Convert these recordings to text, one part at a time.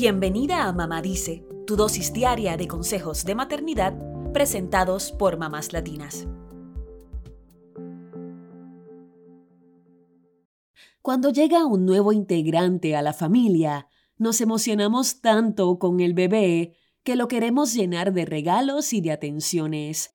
Bienvenida a Mamá Dice, tu dosis diaria de consejos de maternidad presentados por mamás latinas. Cuando llega un nuevo integrante a la familia, nos emocionamos tanto con el bebé que lo queremos llenar de regalos y de atenciones.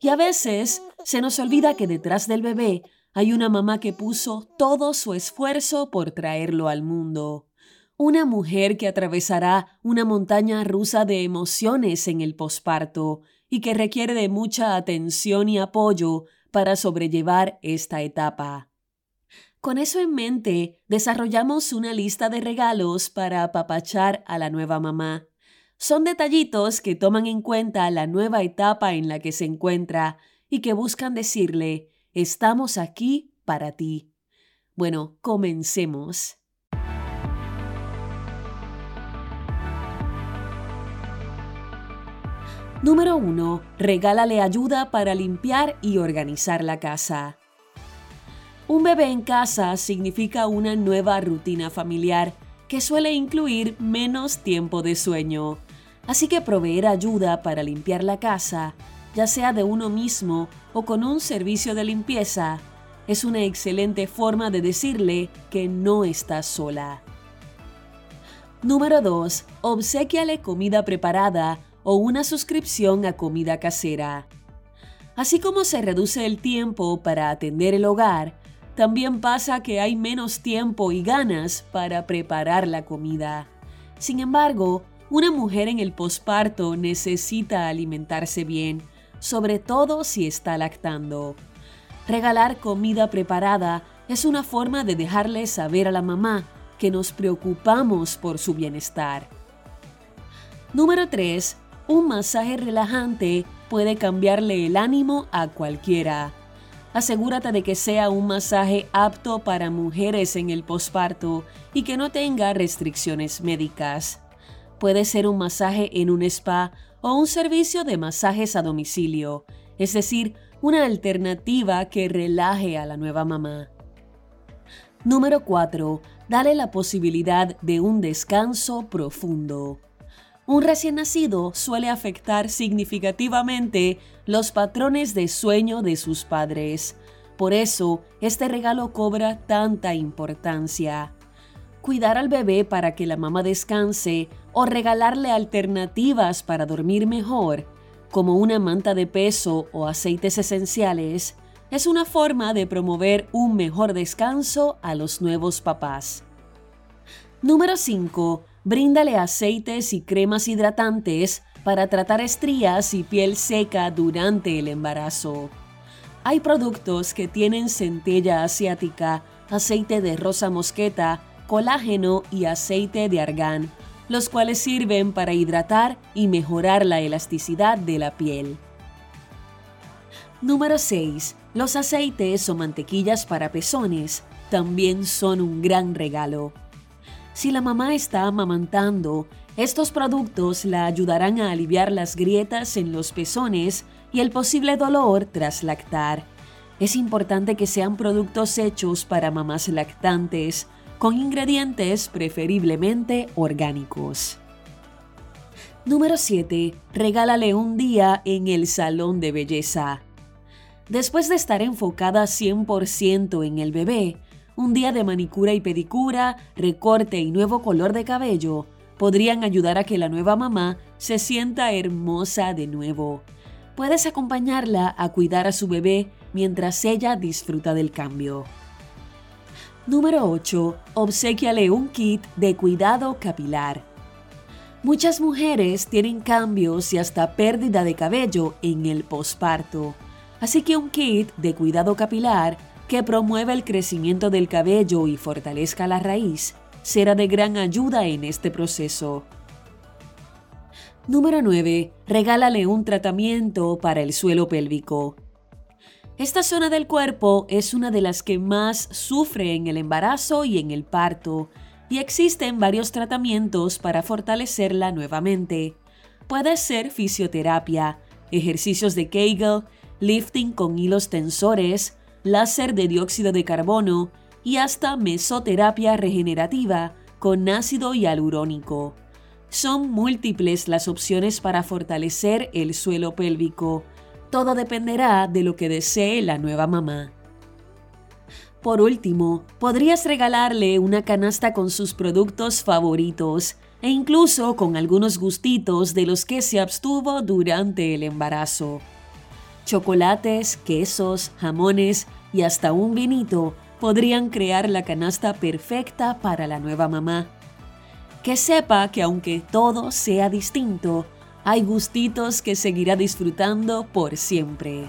Y a veces se nos olvida que detrás del bebé hay una mamá que puso todo su esfuerzo por traerlo al mundo. Una mujer que atravesará una montaña rusa de emociones en el posparto y que requiere de mucha atención y apoyo para sobrellevar esta etapa. Con eso en mente, desarrollamos una lista de regalos para apapachar a la nueva mamá. Son detallitos que toman en cuenta la nueva etapa en la que se encuentra y que buscan decirle, estamos aquí para ti. Bueno, comencemos. Número 1. Regálale ayuda para limpiar y organizar la casa. Un bebé en casa significa una nueva rutina familiar que suele incluir menos tiempo de sueño. Así que proveer ayuda para limpiar la casa, ya sea de uno mismo o con un servicio de limpieza, es una excelente forma de decirle que no estás sola. Número 2. Obsequiale comida preparada o una suscripción a comida casera. Así como se reduce el tiempo para atender el hogar, también pasa que hay menos tiempo y ganas para preparar la comida. Sin embargo, una mujer en el posparto necesita alimentarse bien, sobre todo si está lactando. Regalar comida preparada es una forma de dejarle saber a la mamá que nos preocupamos por su bienestar. Número 3. Un masaje relajante puede cambiarle el ánimo a cualquiera. Asegúrate de que sea un masaje apto para mujeres en el posparto y que no tenga restricciones médicas. Puede ser un masaje en un spa o un servicio de masajes a domicilio, es decir, una alternativa que relaje a la nueva mamá. Número 4. Dale la posibilidad de un descanso profundo. Un recién nacido suele afectar significativamente los patrones de sueño de sus padres. Por eso, este regalo cobra tanta importancia. Cuidar al bebé para que la mamá descanse o regalarle alternativas para dormir mejor, como una manta de peso o aceites esenciales, es una forma de promover un mejor descanso a los nuevos papás. Número 5 Bríndale aceites y cremas hidratantes para tratar estrías y piel seca durante el embarazo. Hay productos que tienen centella asiática, aceite de rosa mosqueta, colágeno y aceite de argán, los cuales sirven para hidratar y mejorar la elasticidad de la piel. Número 6. Los aceites o mantequillas para pezones también son un gran regalo. Si la mamá está amamantando, estos productos la ayudarán a aliviar las grietas en los pezones y el posible dolor tras lactar. Es importante que sean productos hechos para mamás lactantes, con ingredientes preferiblemente orgánicos. Número 7. Regálale un día en el salón de belleza. Después de estar enfocada 100% en el bebé, un día de manicura y pedicura, recorte y nuevo color de cabello podrían ayudar a que la nueva mamá se sienta hermosa de nuevo. Puedes acompañarla a cuidar a su bebé mientras ella disfruta del cambio. Número 8. Obsequiale un kit de cuidado capilar. Muchas mujeres tienen cambios y hasta pérdida de cabello en el posparto, así que un kit de cuidado capilar que promueva el crecimiento del cabello y fortalezca la raíz, será de gran ayuda en este proceso. Número 9. Regálale un tratamiento para el suelo pélvico. Esta zona del cuerpo es una de las que más sufre en el embarazo y en el parto, y existen varios tratamientos para fortalecerla nuevamente. Puede ser fisioterapia, ejercicios de Kegel, lifting con hilos tensores, láser de dióxido de carbono y hasta mesoterapia regenerativa con ácido hialurónico. Son múltiples las opciones para fortalecer el suelo pélvico. Todo dependerá de lo que desee la nueva mamá. Por último, podrías regalarle una canasta con sus productos favoritos e incluso con algunos gustitos de los que se abstuvo durante el embarazo. Chocolates, quesos, jamones y hasta un vinito podrían crear la canasta perfecta para la nueva mamá. Que sepa que aunque todo sea distinto, hay gustitos que seguirá disfrutando por siempre.